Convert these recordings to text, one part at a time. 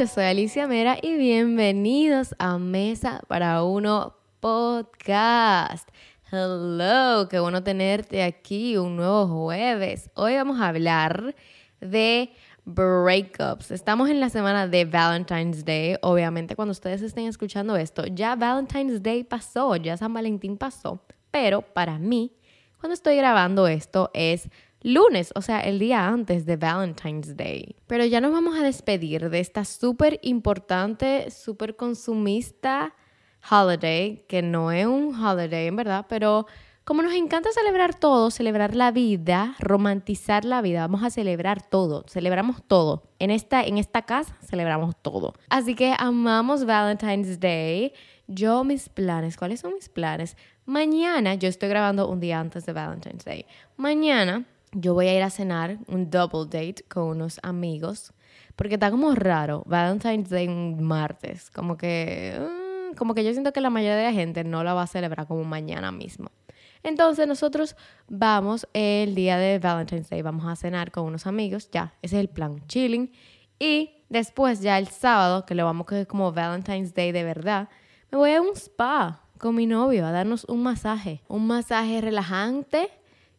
yo soy Alicia Mera y bienvenidos a Mesa para Uno Podcast. Hello, qué bueno tenerte aquí un nuevo jueves. Hoy vamos a hablar de breakups. Estamos en la semana de Valentine's Day. Obviamente, cuando ustedes estén escuchando esto, ya Valentine's Day pasó, ya San Valentín pasó. Pero para mí, cuando estoy grabando esto, es lunes, o sea, el día antes de Valentine's Day. Pero ya nos vamos a despedir de esta súper importante, súper consumista holiday, que no es un holiday en verdad, pero como nos encanta celebrar todo, celebrar la vida, romantizar la vida, vamos a celebrar todo, celebramos todo. En esta, en esta casa celebramos todo. Así que amamos Valentine's Day. Yo mis planes, ¿cuáles son mis planes? Mañana, yo estoy grabando un día antes de Valentine's Day. Mañana yo voy a ir a cenar un double date con unos amigos, porque está como raro, Valentine's Day un martes, como que, uh, como que yo siento que la mayoría de la gente no la va a celebrar como mañana mismo. Entonces nosotros vamos el día de Valentine's Day, vamos a cenar con unos amigos, ya, ese es el plan, chilling. Y después ya el sábado, que lo vamos a coger como Valentine's Day de verdad, me voy a un spa con mi novio a darnos un masaje, un masaje relajante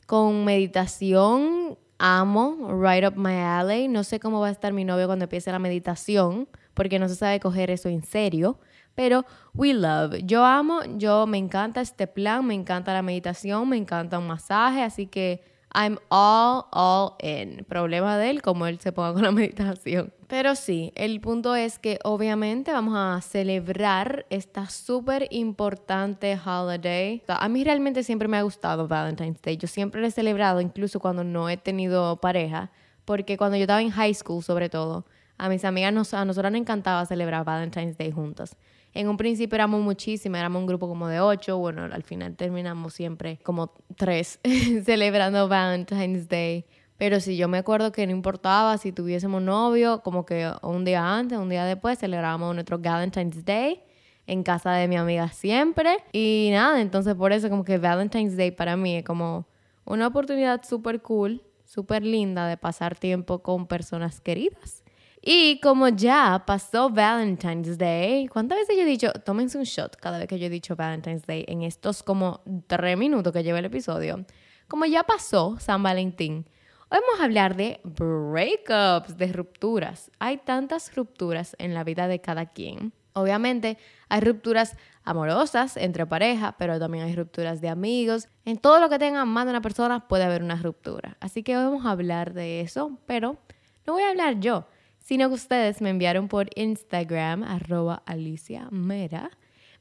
con meditación, amo, right up my alley. No sé cómo va a estar mi novio cuando empiece la meditación, porque no se sabe coger eso en serio. Pero we love. Yo amo, yo me encanta este plan, me encanta la meditación, me encanta un masaje, así que I'm all, all in. Problema de él, como él se ponga con la meditación. Pero sí, el punto es que obviamente vamos a celebrar esta súper importante holiday. A mí realmente siempre me ha gustado Valentine's Day. Yo siempre lo he celebrado, incluso cuando no he tenido pareja, porque cuando yo estaba en high school, sobre todo, a mis amigas, nos, a nosotros nos encantaba celebrar Valentine's Day juntas. En un principio éramos muchísimas, éramos un grupo como de ocho, bueno, al final terminamos siempre como tres celebrando Valentine's Day. Pero sí, yo me acuerdo que no importaba si tuviésemos novio, como que un día antes, un día después, celebrábamos nuestro Valentine's Day en casa de mi amiga siempre. Y nada, entonces por eso como que Valentine's Day para mí es como una oportunidad súper cool, súper linda de pasar tiempo con personas queridas. Y como ya pasó Valentine's Day, ¿cuántas veces yo he dicho, tómense un shot cada vez que yo he dicho Valentine's Day en estos como tres minutos que lleva el episodio? Como ya pasó San Valentín, hoy vamos a hablar de breakups, de rupturas. Hay tantas rupturas en la vida de cada quien. Obviamente hay rupturas amorosas entre pareja, pero también hay rupturas de amigos. En todo lo que tengan más de una persona puede haber una ruptura. Así que hoy vamos a hablar de eso, pero no voy a hablar yo sino que ustedes me enviaron por Instagram, arroba Alicia Mera,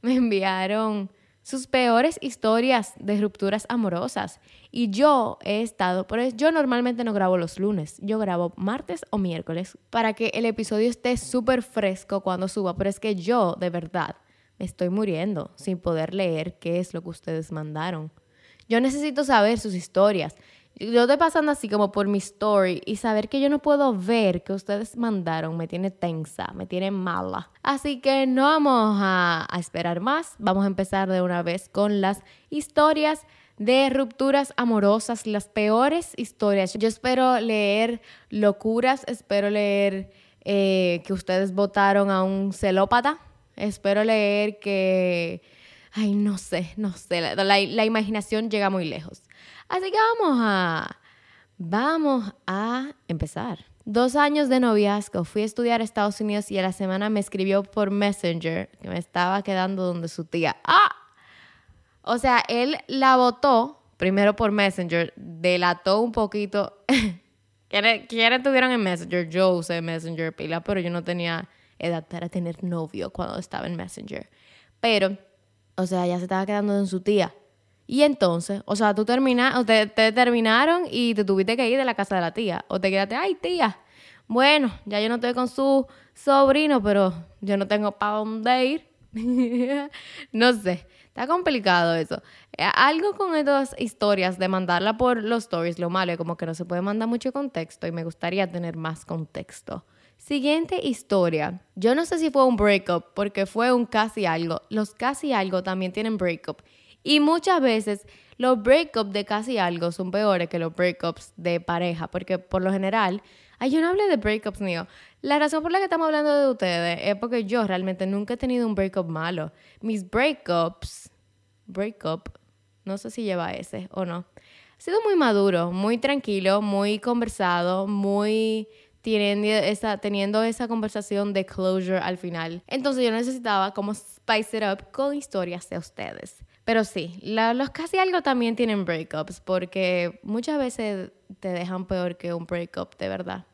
me enviaron sus peores historias de rupturas amorosas. Y yo he estado, por eso yo normalmente no grabo los lunes, yo grabo martes o miércoles para que el episodio esté súper fresco cuando suba, pero es que yo, de verdad, me estoy muriendo sin poder leer qué es lo que ustedes mandaron. Yo necesito saber sus historias yo estoy pasando así como por mi story y saber que yo no puedo ver que ustedes mandaron me tiene tensa, me tiene mala. Así que no vamos a, esperar más, vamos a empezar de una vez con las historias de rupturas amorosas, las peores historias. Yo espero leer locuras, espero leer eh, que ustedes votaron a un celópata, espero leer que, ay, no sé, no sé, la, la imaginación llega muy lejos. Así que vamos a, vamos a empezar. Dos años de noviazgo, fui a estudiar Estados Unidos y a la semana me escribió por Messenger que me estaba quedando donde su tía. ¡Ah! O sea, él la votó primero por Messenger, delató un poquito. ¿Quiénes estuvieron en Messenger? Yo usé Messenger pila, pero yo no tenía edad para tener novio cuando estaba en Messenger. Pero, o sea, ya se estaba quedando en su tía. Y entonces, o sea, tú terminas, te, te terminaron y te tuviste que ir de la casa de la tía. O te quedaste, ay, tía, bueno, ya yo no estoy con su sobrino, pero yo no tengo para dónde ir. no sé, está complicado eso. Eh, algo con estas historias de mandarla por los stories, lo malo es como que no se puede mandar mucho contexto y me gustaría tener más contexto. Siguiente historia. Yo no sé si fue un breakup porque fue un casi algo. Los casi algo también tienen breakup. Y muchas veces los breakups de casi algo son peores que los breakups de pareja, porque por lo general Ay, yo no hablé de breakups, mío. La razón por la que estamos hablando de ustedes es porque yo realmente nunca he tenido un breakup malo. Mis breakups, breakup, no sé si lleva ese o no. Ha sido muy maduro, muy tranquilo, muy conversado, muy teniendo esa, teniendo esa conversación de closure al final. Entonces yo necesitaba como spice it up con historias de ustedes. Pero sí, los casi algo también tienen breakups porque muchas veces te dejan peor que un breakup de verdad.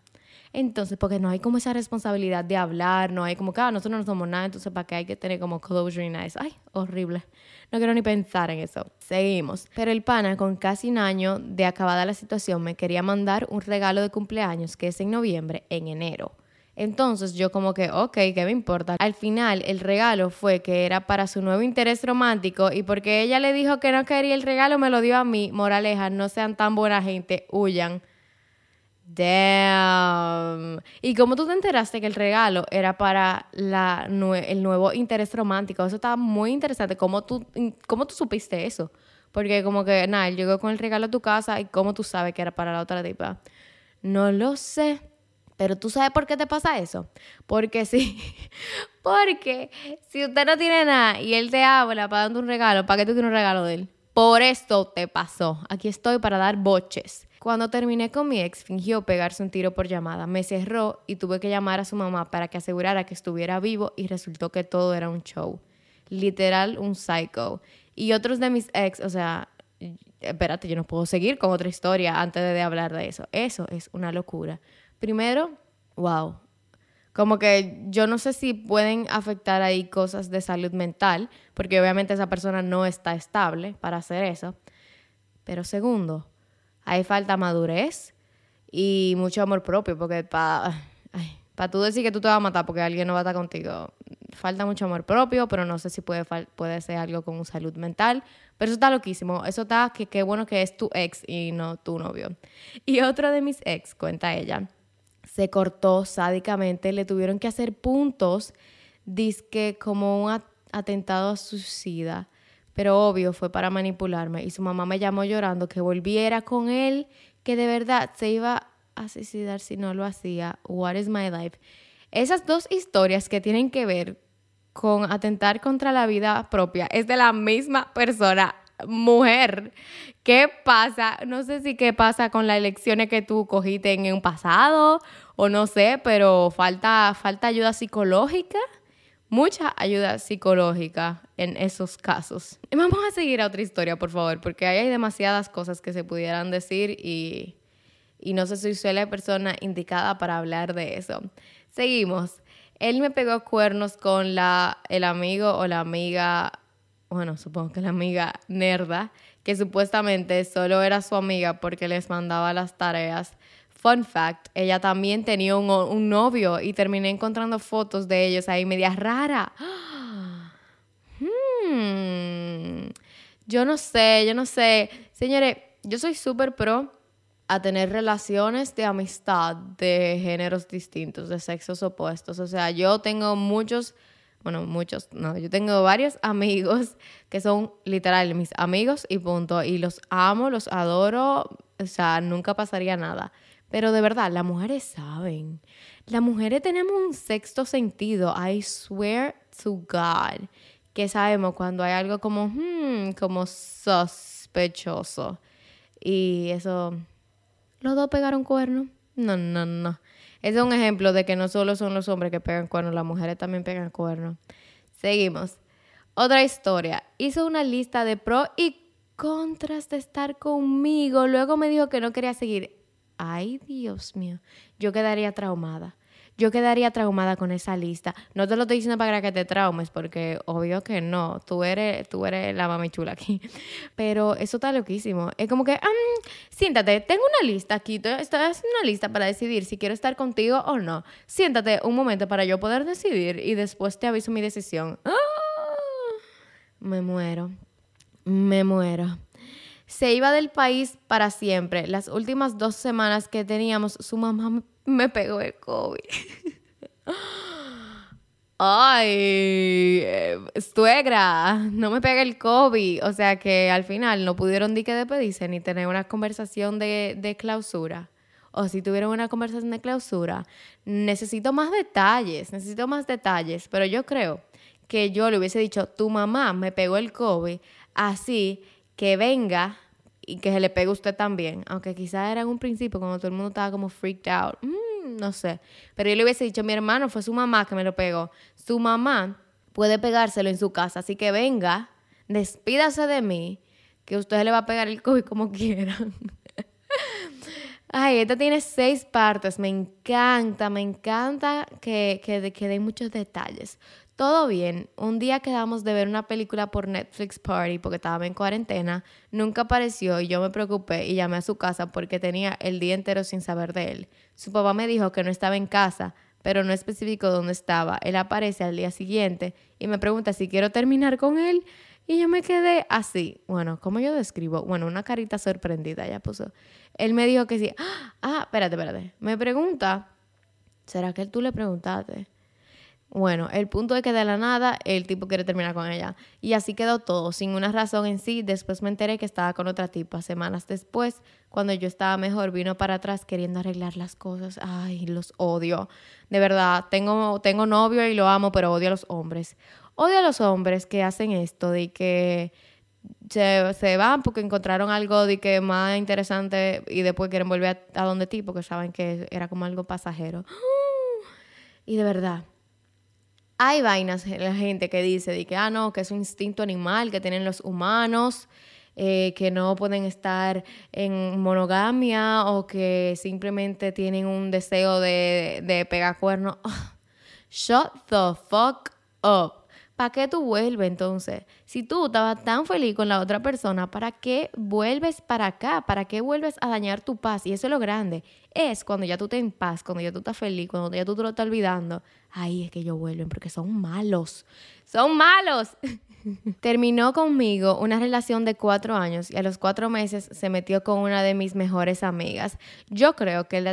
Entonces, porque no hay como esa responsabilidad de hablar, no hay como que, ah, nosotros no somos nada, entonces para qué hay que tener como closure y nice. Ay, horrible. No quiero ni pensar en eso. Seguimos. Pero el pana, con casi un año de acabada la situación, me quería mandar un regalo de cumpleaños que es en noviembre, en enero. Entonces yo como que, ok, ¿qué me importa? Al final el regalo fue que era para su nuevo interés romántico y porque ella le dijo que no quería el regalo, me lo dio a mí. Moraleja, no sean tan buena gente, huyan. Damn. ¿Y cómo tú te enteraste que el regalo era para la, el nuevo interés romántico? Eso estaba muy interesante. ¿Cómo tú, ¿Cómo tú supiste eso? Porque como que, nada, él llegó con el regalo a tu casa y cómo tú sabes que era para la otra tipa. No lo sé. Pero tú sabes por qué te pasa eso. Porque sí. Porque si usted no tiene nada y él te habla para darte un regalo, ¿para qué tú quieres un regalo de él? Por esto te pasó. Aquí estoy para dar boches. Cuando terminé con mi ex, fingió pegarse un tiro por llamada. Me cerró y tuve que llamar a su mamá para que asegurara que estuviera vivo y resultó que todo era un show. Literal, un psycho. Y otros de mis ex, o sea, espérate, yo no puedo seguir con otra historia antes de hablar de eso. Eso es una locura. Primero, wow. Como que yo no sé si pueden afectar ahí cosas de salud mental, porque obviamente esa persona no está estable para hacer eso. Pero segundo, hay falta madurez y mucho amor propio, porque para pa tú decir que tú te vas a matar porque alguien no va a estar contigo, falta mucho amor propio, pero no sé si puede, puede ser algo con salud mental. Pero eso está loquísimo. Eso está que qué bueno que es tu ex y no tu novio. Y otro de mis ex, cuenta ella, se cortó sádicamente, le tuvieron que hacer puntos, disque como un atentado a suicida pero obvio fue para manipularme y su mamá me llamó llorando que volviera con él, que de verdad se iba a suicidar si no lo hacía. What is my life? Esas dos historias que tienen que ver con atentar contra la vida propia es de la misma persona, mujer. ¿Qué pasa? No sé si qué pasa con las elecciones que tú cogiste en un pasado o no sé, pero falta, falta ayuda psicológica mucha ayuda psicológica en esos casos. Y vamos a seguir a otra historia, por favor, porque ahí hay demasiadas cosas que se pudieran decir y, y no sé si soy la persona indicada para hablar de eso. Seguimos. Él me pegó cuernos con la, el amigo o la amiga, bueno, supongo que la amiga nerda, que supuestamente solo era su amiga porque les mandaba las tareas Fun fact, ella también tenía un, novio y terminé encontrando fotos de ellos ahí media rara. Hmm. Yo no sé, yo no sé. Señores, yo soy súper pro a tener relaciones de amistad de géneros distintos, de sexos opuestos. O sea, yo tengo muchos, bueno, muchos, no, yo tengo varios amigos que son literal mis amigos y punto. Y los amo, los adoro, o sea, nunca pasaría nada. Pero de verdad, las mujeres saben. Las mujeres tenemos un sexto sentido. I swear to God. Que sabemos cuando hay algo como, hmm, como sospechoso. Y eso, los dos pegaron cuernos. No, no, no. Es un ejemplo de que no solo son los hombres que pegan cuernos, las mujeres también pegan cuernos. Seguimos. Otra historia. Hizo una lista de pros y contras de estar conmigo. Luego me dijo que no quería seguir ay Dios mío, yo quedaría traumada. Yo quedaría traumada con esa lista. No te lo estoy diciendo para que te traumes, porque obvio que no. Tú eres, tú eres la mami chula aquí. Pero eso está loquísimo. Es como que, siéntate, tengo una lista aquí. Estoy haciendo una lista para decidir si quiero estar contigo o no. Siéntate un momento para yo poder decidir y después te aviso mi decisión. ¡Ah! Me muero. Me muero se iba del país para siempre. Las últimas dos semanas que teníamos, su mamá me pegó el COVID. Ay, eh, suegra, no me pega el COVID. O sea que al final no pudieron ni que despedirse ni tener una conversación de, de clausura. o si tuvieron una conversación de clausura, necesito más detalles, necesito más detalles, pero yo creo que yo le hubiese dicho, tu mamá me pegó el COVID, así que venga y que se le pegue a usted también, aunque quizás era en un principio cuando todo el mundo estaba como freaked out, mm, no sé, pero yo le hubiese dicho, mi hermano fue su mamá que me lo pegó, su mamá puede pegárselo en su casa, así que venga, despídase de mí, que usted le va a pegar el COVID como quieran. Ay, esta tiene seis partes, me encanta, me encanta que, que, que den muchos detalles. Todo bien, un día quedamos de ver una película por Netflix Party porque estaba en cuarentena, nunca apareció y yo me preocupé y llamé a su casa porque tenía el día entero sin saber de él. Su papá me dijo que no estaba en casa, pero no especificó dónde estaba. Él aparece al día siguiente y me pregunta si quiero terminar con él y yo me quedé así. Bueno, ¿cómo yo describo? Bueno, una carita sorprendida ya puso. Él me dijo que sí. Ah, espérate, espérate. Me pregunta, ¿será que tú le preguntaste? Bueno, el punto es que de la nada el tipo quiere terminar con ella. Y así quedó todo, sin una razón en sí. Después me enteré que estaba con otra tipa. Semanas después, cuando yo estaba mejor, vino para atrás queriendo arreglar las cosas. Ay, los odio. De verdad, tengo, tengo novio y lo amo, pero odio a los hombres. Odio a los hombres que hacen esto de que se, se van porque encontraron algo de que más interesante y después quieren volver a, a donde ti porque saben que era como algo pasajero. Y de verdad hay vainas en la gente que dice de que, ah, no, que es un instinto animal que tienen los humanos, eh, que no pueden estar en monogamia o que simplemente tienen un deseo de, de pegar cuernos. shut the fuck up. ¿Para qué tú vuelves entonces? Si tú estabas tan feliz con la otra persona, ¿para qué vuelves para acá? ¿Para qué vuelves a dañar tu paz? Y eso es lo grande. Es cuando ya tú estás en paz, cuando ya tú estás feliz, cuando ya tú te lo estás olvidando. Ahí es que ellos vuelven porque son malos. Son malos. Terminó conmigo una relación de cuatro años y a los cuatro meses se metió con una de mis mejores amigas. Yo creo que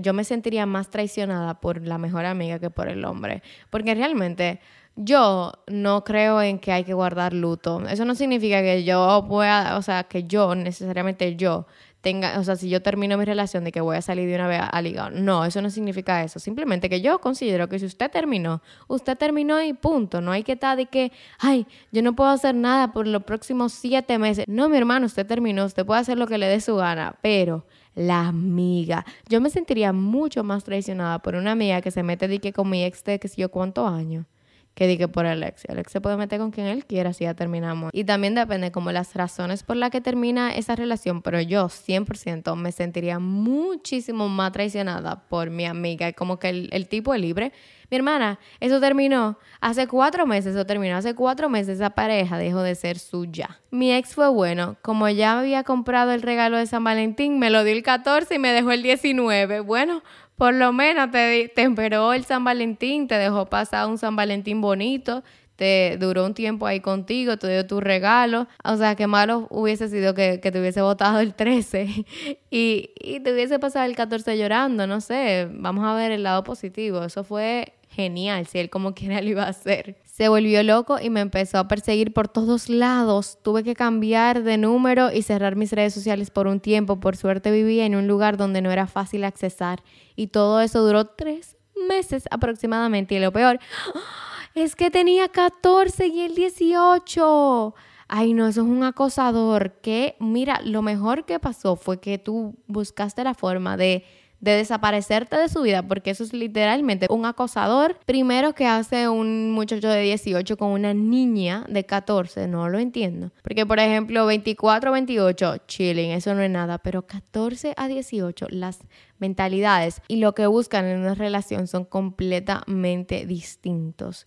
yo me sentiría más traicionada por la mejor amiga que por el hombre. Porque realmente yo no creo en que hay que guardar luto. Eso no significa que yo pueda, o sea, que yo, necesariamente yo, tenga, o sea, si yo termino mi relación de que voy a salir de una vez a ligar. No, eso no significa eso. Simplemente que yo considero que si usted terminó, usted terminó y punto. No hay que estar de que, ay, yo no puedo hacer nada por los próximos siete meses. No, mi hermano, usted terminó, usted puede hacer lo que le dé su gana, pero la amiga. Yo me sentiría mucho más traicionada por una amiga que se mete de que con mi ex de que si yo cuántos años que diga por el ex. El ex se puede meter con quien él quiera si ya terminamos. Y también depende como las razones por las que termina esa relación, pero yo 100% me sentiría muchísimo más traicionada por mi amiga, como que el, el tipo es libre. Mi hermana, eso terminó. Hace cuatro meses eso terminó. Hace cuatro meses esa pareja dejó de ser suya. Mi ex fue bueno. Como ya había comprado el regalo de San Valentín, me lo dio el 14 y me dejó el 19. Bueno, por lo menos te, esperó el San Valentín, te dejó pasar un San Valentín bonito, te duró un tiempo ahí contigo, te dio tu regalo. O sea, qué malo hubiese sido que, te hubiese votado el 13 y, y te hubiese pasado el 14 llorando, no sé. Vamos a ver el lado positivo. Eso fue genial, si él como quiera lo iba a hacer. Se volvió loco y me empezó a perseguir por todos lados. Tuve que cambiar de número y cerrar mis redes sociales por un tiempo. Por suerte vivía en un lugar donde no era fácil accesar. Y todo eso duró tres meses aproximadamente. Y lo peor es que tenía 14 y el 18. Ay, no, eso es un acosador. Que, mira, lo mejor que pasó fue que tú buscaste la forma de de desaparecerte de su vida, porque eso es literalmente un acosador. Primero que hace un muchacho de 18 con una niña de 14, no lo entiendo. Porque, por ejemplo, 24, 28, chilling, eso no es nada, pero 14 a 18, las mentalidades y lo que buscan en una relación son completamente distintos.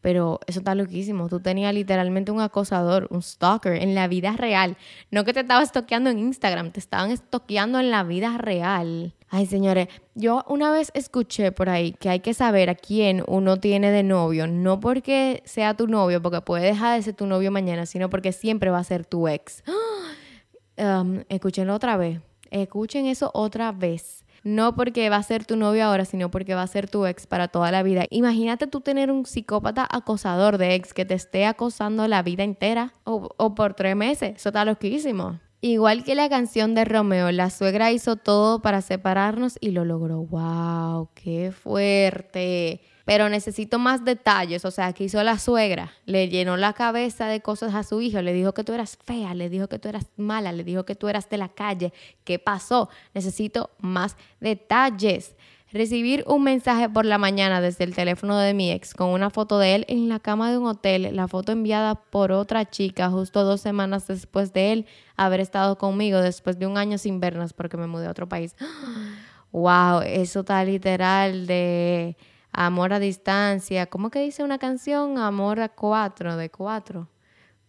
Pero eso está loquísimo. Tú tenías literalmente un acosador, un stalker en la vida real. No que te estabas stalkeando en Instagram, te estaban stalkeando en la vida real. Ay, señores, yo una vez escuché por ahí que hay que saber a quién uno tiene de novio, no porque sea tu novio, porque puede dejar de ser tu novio mañana, sino porque siempre va a ser tu ex. Um, escúchenlo otra vez. Escuchen eso otra vez. No porque va a ser tu novio ahora, sino porque va a ser tu ex para toda la vida. Imagínate tú tener un psicópata acosador de ex que te esté acosando la vida entera o, o por tres meses. Eso está loquísimo. Igual que la canción de Romeo, la suegra hizo todo para separarnos y lo logró. ¡Wow! ¡Qué fuerte! Pero necesito más detalles. O sea, ¿qué hizo la suegra? Le llenó la cabeza de cosas a su hijo. Le dijo que tú eras fea, le dijo que tú eras mala, le dijo que tú eras de la calle. ¿Qué pasó? Necesito más detalles. Recibir un mensaje por la mañana desde el teléfono de mi ex con una foto de él en la cama de un hotel, la foto enviada por otra chica justo dos semanas después de él haber estado conmigo después de un año sin vernos porque me mudé a otro país. ¡Wow! Eso está literal de amor a distancia. ¿Cómo que dice una canción? Amor a cuatro, de cuatro.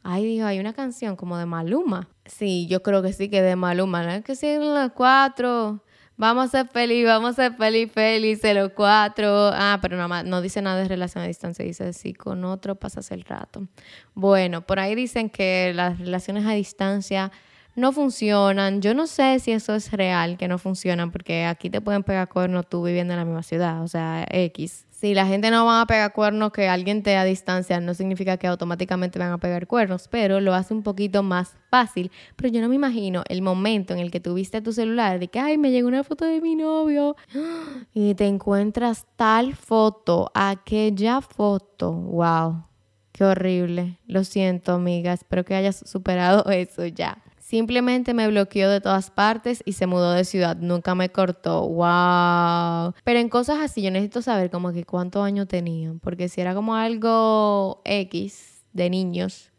Ay, dijo, hay una canción como de Maluma. Sí, yo creo que sí que de Maluma, ¿no? Que sí, los cuatro. Vamos a ser feliz, vamos a ser feliz, los cuatro. Ah, pero no, no dice nada de relación a distancia, dice sí, con otro pasas el rato. Bueno, por ahí dicen que las relaciones a distancia no funcionan. Yo no sé si eso es real, que no funcionan, porque aquí te pueden pegar cuernos tú viviendo en la misma ciudad, o sea, X. Si la gente no va a pegar cuernos que alguien te a distancia, no significa que automáticamente van a pegar cuernos, pero lo hace un poquito más fácil. Pero yo no me imagino el momento en el que tuviste tu celular de que, ay, me llegó una foto de mi novio y te encuentras tal foto, aquella foto, wow. Qué horrible. Lo siento, amiga. Espero que hayas superado eso ya. Simplemente me bloqueó de todas partes y se mudó de ciudad. Nunca me cortó. ¡Wow! Pero en cosas así yo necesito saber como que cuántos años tenían. Porque si era como algo X de niños,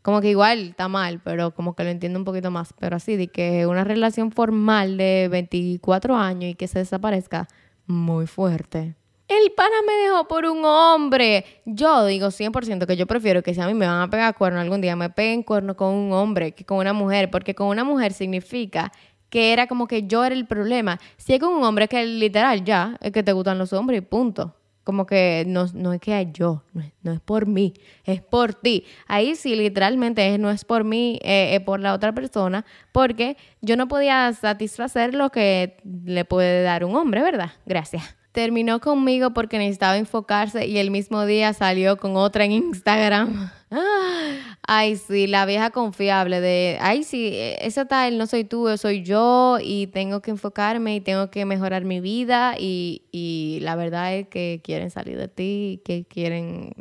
como que igual está mal, pero como que lo entiendo un poquito más. Pero así, de que una relación formal de 24 años y que se desaparezca, muy fuerte. El pana me dejó por un hombre. Yo digo 100% que yo prefiero que si a mí me van a pegar cuerno algún día, me peguen cuerno con un hombre que con una mujer, porque con una mujer significa que era como que yo era el problema. Si es con un hombre que literal ya es que te gustan los hombres y punto. Como que no, no es que hay yo, no es, por mí, es por ti. Ahí sí, literalmente no es por mí, eh, es por la otra persona, porque yo no podía satisfacer lo que le puede dar un hombre, ¿verdad? Gracias terminó conmigo porque necesitaba enfocarse y el mismo día salió con otra en Instagram. Ay, sí, la vieja confiable de, ay, sí, esa tal no soy tú, soy yo y tengo que enfocarme y tengo que mejorar mi vida y, y la verdad es que quieren salir de ti que quieren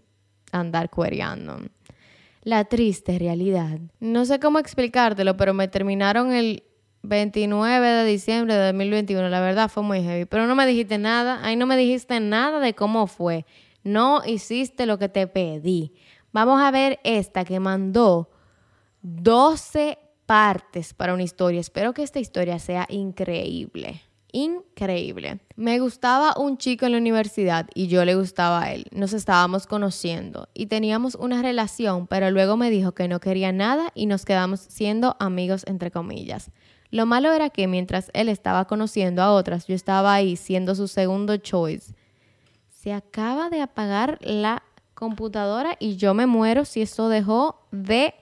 andar cuereando. La triste realidad. No sé cómo explicártelo, pero me terminaron el 29 de diciembre de 2021, la verdad fue muy heavy, pero no me dijiste nada, ahí no me dijiste nada de cómo fue, no hiciste lo que te pedí. Vamos a ver esta que mandó 12 partes para una historia. Espero que esta historia sea increíble. Increíble. Me gustaba un chico en la universidad y yo le gustaba a él. Nos estábamos conociendo y teníamos una relación, pero luego me dijo que no quería nada y nos quedamos siendo amigos entre comillas. Lo malo era que mientras él estaba conociendo a otras, yo estaba ahí siendo su segundo choice. Se acaba de apagar la computadora y yo me muero si esto dejó de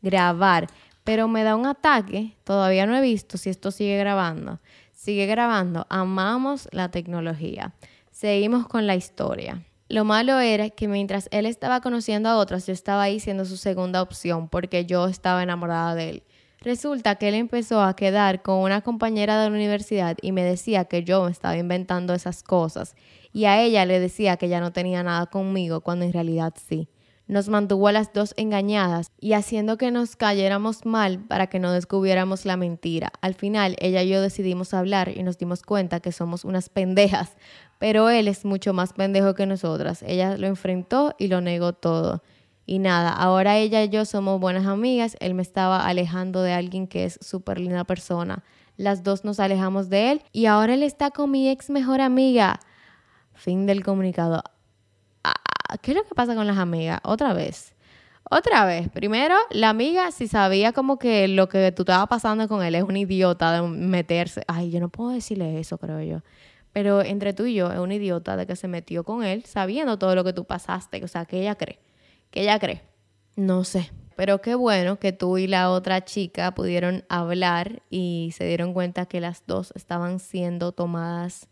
grabar. Pero me da un ataque, todavía no he visto si esto sigue grabando. Sigue grabando, amamos la tecnología. Seguimos con la historia. Lo malo era que mientras él estaba conociendo a otras, yo estaba ahí siendo su segunda opción porque yo estaba enamorada de él. Resulta que él empezó a quedar con una compañera de la universidad y me decía que yo estaba inventando esas cosas y a ella le decía que ya no tenía nada conmigo cuando en realidad sí. Nos mantuvo a las dos engañadas y haciendo que nos cayéramos mal para que no descubriéramos la mentira. Al final ella y yo decidimos hablar y nos dimos cuenta que somos unas pendejas, pero él es mucho más pendejo que nosotras. Ella lo enfrentó y lo negó todo. Y nada, ahora ella y yo somos buenas amigas. Él me estaba alejando de alguien que es súper linda persona. Las dos nos alejamos de él y ahora él está con mi ex mejor amiga. Fin del comunicado. Ah, ¿Qué es lo que pasa con las amigas? Otra vez. Otra vez. Primero, la amiga, si sabía como que lo que tú estabas pasando con él es un idiota de meterse. Ay, yo no puedo decirle eso, creo yo. Pero entre tú y yo, es un idiota de que se metió con él sabiendo todo lo que tú pasaste. O sea, que ella cree. ¿Qué ella cree? No sé. Pero qué bueno que tú y la otra chica pudieron hablar y se dieron cuenta que las dos estaban siendo tomadas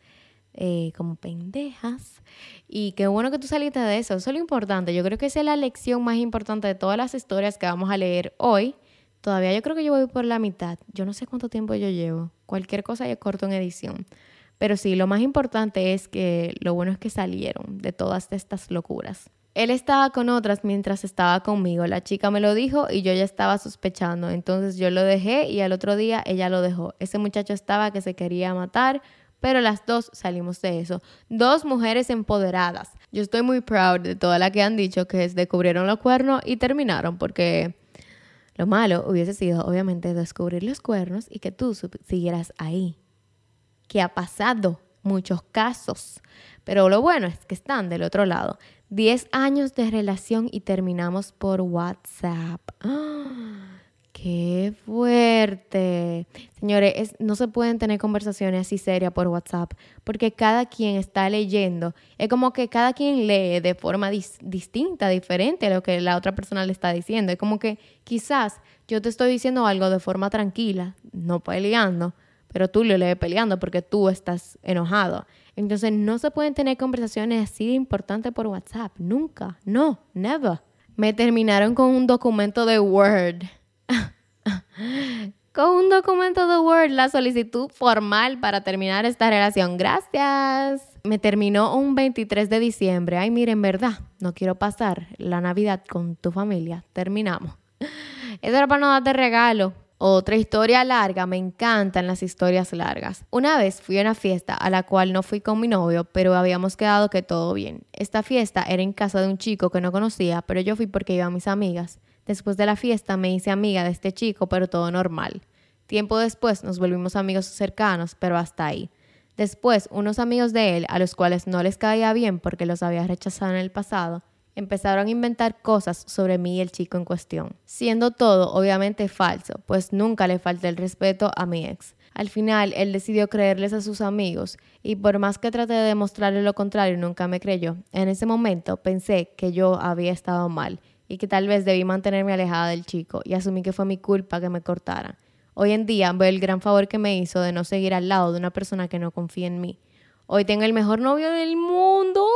eh, como pendejas. Y qué bueno que tú saliste de eso. Eso es lo importante. Yo creo que esa es la lección más importante de todas las historias que vamos a leer hoy Todavía yo creo que yo voy por la mitad. Yo no sé cuánto tiempo yo llevo. Cualquier cosa yo corto en edición. Pero sí, lo más importante es que lo bueno es que salieron de todas estas locuras. Él estaba con otras mientras estaba conmigo. La chica me lo dijo y yo ya estaba sospechando. Entonces yo lo dejé y al otro día ella lo dejó. Ese muchacho estaba que se quería matar, pero las dos salimos de eso. Dos mujeres empoderadas. Yo estoy muy proud de todas las que han dicho que descubrieron los cuernos y terminaron porque lo malo hubiese sido obviamente descubrir los cuernos y que tú siguieras ahí que ha pasado, muchos casos. Pero lo bueno es que están del otro lado. 10 años de relación y terminamos por WhatsApp. ¡Qué fuerte! Señores, no se pueden tener conversaciones así serias por WhatsApp porque cada quien está leyendo. Es como que cada quien lee de forma distinta, diferente a lo que la otra persona le está diciendo. Es como que quizás yo te estoy diciendo algo de forma tranquila, no peleando, pero tú lo lees peleando porque tú estás enojado. Entonces no se pueden tener conversaciones así de importantes por WhatsApp. Nunca. No, never. Me terminaron con un documento de Word. con un documento de Word, la solicitud formal para terminar esta relación. Gracias. Me terminó un 23 de diciembre. Ay, miren, verdad, no quiero pasar la Navidad con tu familia. Terminamos. Eso era para no darte regalo. Otra historia larga, me encantan las historias largas. Una vez fui a una fiesta a la cual no fui con mi novio, pero habíamos quedado que todo bien. Esta fiesta era en casa de un chico que no conocía, pero yo fui porque iba a mis amigas. Después de la fiesta me hice amiga de este chico, pero todo normal. Tiempo después nos volvimos amigos cercanos, pero hasta ahí. Después, unos amigos de él, a los cuales no les caía bien porque los había rechazado en el pasado, empezaron a inventar cosas sobre mí y el chico en cuestión, siendo todo obviamente falso, pues nunca le falté el respeto a mi ex. Al final, él decidió creerles a sus amigos y por más que traté de demostrarle lo contrario, nunca me creyó. En ese momento pensé que yo había estado mal y que tal vez debí mantenerme alejada del chico y asumí que fue mi culpa que me cortara. Hoy en día veo el gran favor que me hizo de no seguir al lado de una persona que no confía en mí. Hoy tengo el mejor novio del mundo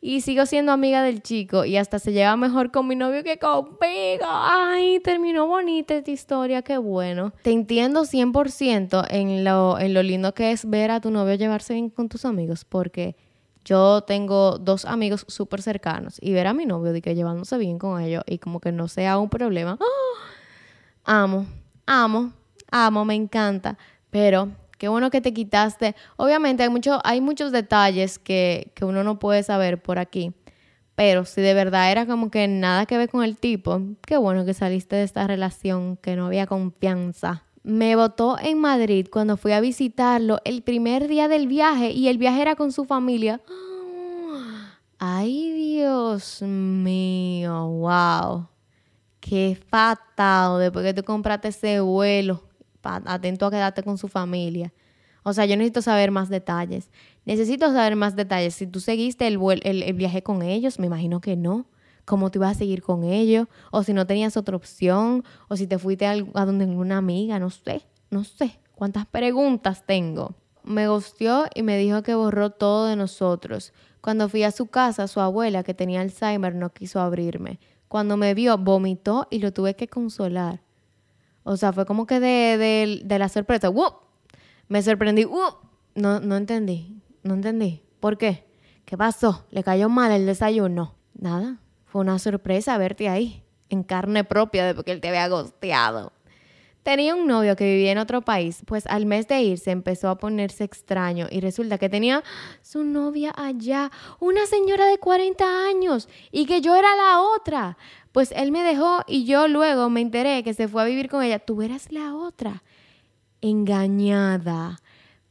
y sigo siendo amiga del chico y hasta se lleva mejor con mi novio que conmigo. Ay, terminó bonita esta historia, qué bueno. Te entiendo 100% en lo, en lo lindo que es ver a tu novio llevarse bien con tus amigos porque yo tengo dos amigos súper cercanos y ver a mi novio de que llevándose bien con ellos y como que no sea un problema. ¡ah! Amo, amo, amo, me encanta. Pero Qué bueno que te quitaste. Obviamente hay, mucho, hay muchos detalles que, que uno no puede saber por aquí. Pero si de verdad era como que nada que ver con el tipo, qué bueno que saliste de esta relación, que no había confianza. Me votó en Madrid cuando fui a visitarlo el primer día del viaje y el viaje era con su familia. Ay, Dios mío, wow. Qué fatal después que tú compraste ese vuelo atento a quedarte con su familia. O sea, yo necesito saber más detalles. Necesito saber más detalles. Si tú seguiste el, el, viaje con ellos, me imagino que no. ¿Cómo te ibas a seguir con ellos? O si no tenías otra opción. O si te fuiste a, donde ninguna amiga. No sé. No sé. ¿Cuántas preguntas tengo? Me gustió y me dijo que borró todo de nosotros. Cuando fui a su casa, su abuela, que tenía Alzheimer, no quiso abrirme. Cuando me vio, vomitó y lo tuve que consolar. O sea, fue como que de, de, la sorpresa. Me sorprendí. ¡Wup! No, no entendí. No entendí. ¿Por qué? ¿Qué pasó? ¿Le cayó mal el desayuno? Nada. Fue una sorpresa verte ahí. En carne propia de porque él te había gosteado. Tenía un novio que vivía en otro país, pues al mes de irse empezó a ponerse extraño y resulta que tenía su novia allá, una señora de 40 años, y que yo era la otra. Pues él me dejó y yo luego me enteré que se fue a vivir con ella. Tú eras la otra. Engañada.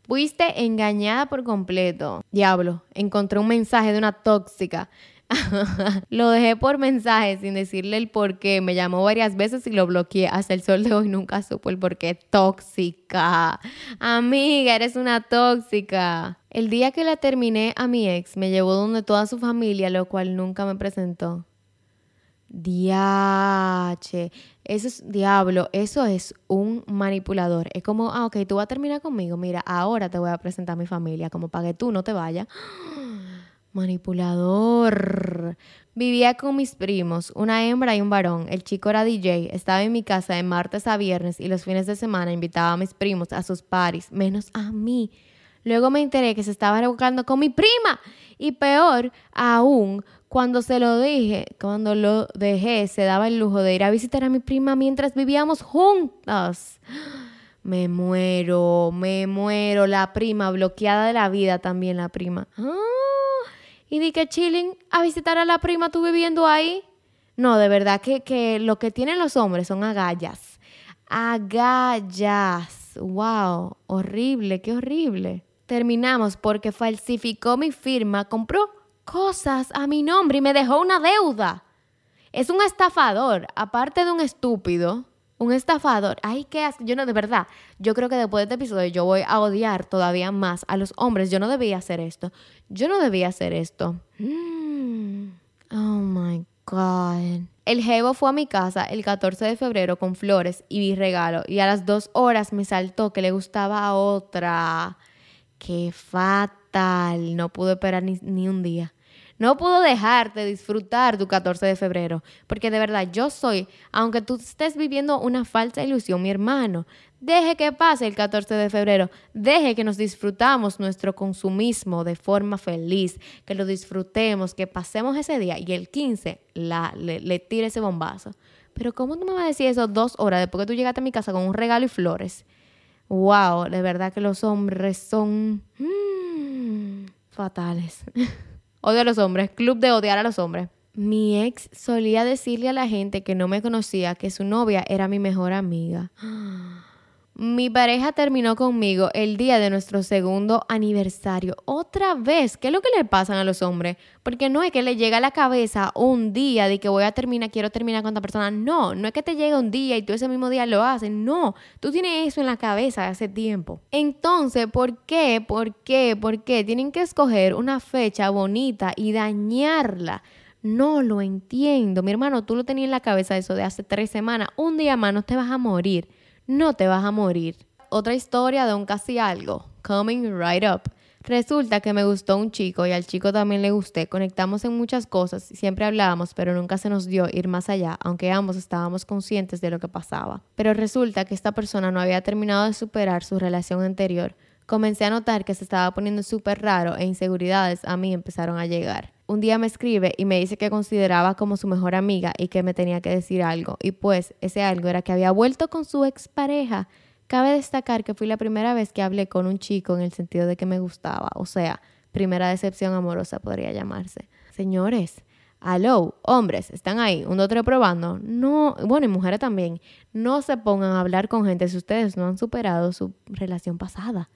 Fuiste engañada por completo. Diablo, encontré un mensaje de una tóxica. lo dejé por mensaje sin decirle el por qué. Me llamó varias veces y lo bloqueé. Hasta el sol de hoy nunca supo el por qué. Tóxica. Amiga, eres una tóxica. El día que la terminé a mi ex me llevó donde toda su familia, lo cual nunca me presentó. Diache, eso es diablo, eso es un manipulador. Es como, ah, ok, tú vas a terminar conmigo, mira, ahora te voy a presentar a mi familia, como para que tú no te vayas. Manipulador. Vivía con mis primos, una hembra y un varón. El chico era DJ, estaba en mi casa de martes a viernes y los fines de semana invitaba a mis primos a sus paris, menos a mí. Luego me enteré que se estaba revocando con mi prima. Y peor aún, cuando se lo dije, cuando lo dejé, se daba el lujo de ir a visitar a mi prima mientras vivíamos juntas. Me muero, me muero. La prima, bloqueada de la vida también la prima. Ah, y di que chilling a visitar a la prima tú viviendo ahí. No, de verdad que, que lo que tienen los hombres son agallas. Agallas. Wow, horrible, qué horrible. Terminamos porque falsificó mi firma, compró cosas a mi nombre y me dejó una deuda. Es un estafador, aparte de un estúpido, un estafador. Ay, qué asco. Yo no, de verdad, yo creo que después de este episodio yo voy a odiar todavía más a los hombres. Yo no debía hacer esto. Yo no debía hacer esto. Mm. Oh my God. El jevo fue a mi casa el 14 de febrero con flores y vi regalo. Y a las dos horas me saltó que le gustaba a otra. Qué fatal. No pude esperar ni, ni un día. No puedo dejarte disfrutar tu 14 de febrero, porque de verdad yo soy, aunque tú estés viviendo una falsa ilusión, mi hermano, deje que pase el 14 de febrero, deje que nos disfrutamos nuestro consumismo de forma feliz, que lo disfrutemos, que pasemos ese día y el 15 la, le, tire ese bombazo. Pero ¿cómo tú me vas a decir eso dos horas después que tú llegaste a mi casa con un regalo y flores? Wow, de verdad que los hombres son mm, fatales. Odio a los hombres. Club de odiar a los hombres. Mi ex solía decirle a la gente que no me conocía que su novia era mi mejor amiga. Mi pareja terminó conmigo el día de nuestro segundo aniversario. Otra vez, ¿qué es lo que le pasan a los hombres? Porque no es que le llega a la cabeza un día de que voy a terminar, quiero terminar con otra persona. No, no es que te llegue un día y tú ese mismo día lo haces. No, tú tienes eso en la cabeza hace tiempo. Entonces, ¿por qué? ¿Por qué? ¿Por qué? Tienen que escoger una fecha bonita y dañarla. No lo entiendo. Mi hermano, tú lo tenías en la cabeza eso de hace tres semanas. Un día más no te vas a morir no te vas a morir. Otra historia de un casi algo, coming right up. Resulta que me gustó un chico y al chico también le gusté. Conectamos en muchas cosas, siempre hablábamos, pero nunca se nos dio ir más allá, aunque ambos estábamos conscientes de lo que pasaba. Pero resulta que esta persona no había terminado de superar su relación anterior. Comencé a notar que se estaba poniendo súper raro e inseguridades a mí empezaron a llegar. Un día me escribe y me dice que consideraba como su mejor amiga y que me tenía que decir algo. Y pues ese algo era que había vuelto con su expareja. Cabe destacar que fui la primera vez que hablé con un chico en el sentido de que me gustaba. O sea, primera decepción amorosa podría llamarse. Señores, Aló, hombres, ¿están ahí? ¿Un otro probando? No, bueno, y mujeres también. No se pongan a hablar con gente si ustedes no han superado su relación pasada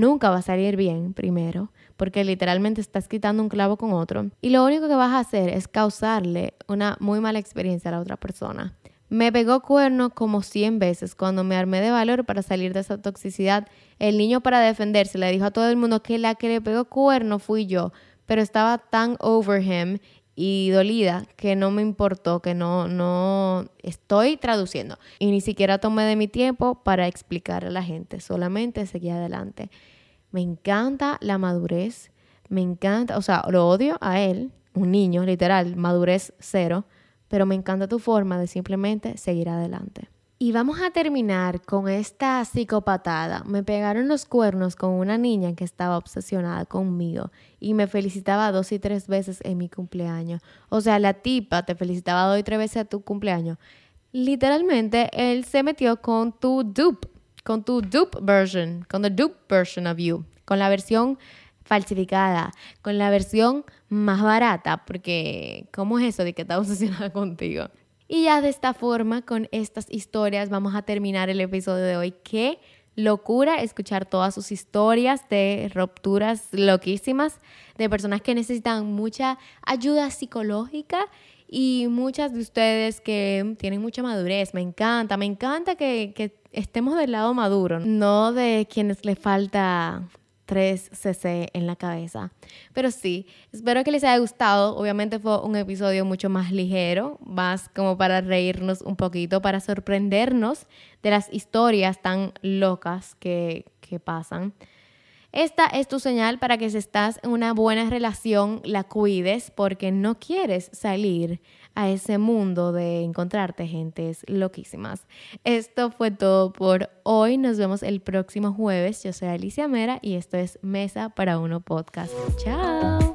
nunca va a salir bien primero, porque literalmente estás quitando un clavo con otro. Y lo único que vas a hacer es causarle una muy mala experiencia a la otra persona. Me pegó cuerno como 100 veces cuando me armé de valor para salir de esa toxicidad. El niño para defenderse le dijo a todo el mundo que la que le pegó cuerno fui yo, pero estaba tan over him y dolida que no me importó, que no, no estoy traduciendo. Y ni siquiera tomé de mi tiempo para explicar a la gente, solamente seguí adelante. Me encanta la madurez, me encanta, o sea, lo odio a él, un niño, literal, madurez cero, pero me encanta tu forma de simplemente seguir adelante. Y vamos a terminar con esta psicopatada. Me pegaron los cuernos con una niña que estaba obsesionada conmigo y me felicitaba dos y tres veces en mi cumpleaños. O sea, la tipa te felicitaba dos y tres veces a tu cumpleaños. Literalmente, él se metió con tu dupe, con tu dupe version, con the dupe version of you, con la versión falsificada, con la versión más barata, porque ¿cómo es eso de que está obsesionada contigo? Y ya de esta forma, con estas historias, vamos a terminar el episodio de hoy. Qué locura escuchar todas sus historias de rupturas loquísimas, de personas que necesitan mucha ayuda psicológica y muchas de ustedes que tienen mucha madurez. Me encanta, me encanta que, que estemos del lado maduro, no de quienes le falta 3 cc en la cabeza. Pero sí, espero que les haya gustado. Obviamente fue un episodio mucho más ligero, más como para reírnos un poquito, para sorprendernos de las historias tan locas que, que pasan. esta es tu señal para que si estás en una buena relación la cuides porque no quieres salir a ese mundo de encontrarte gentes loquísimas. Esto fue todo por hoy. Nos vemos el próximo jueves. Yo soy Alicia Mera y esto es Mesa para Uno Podcast. Chao.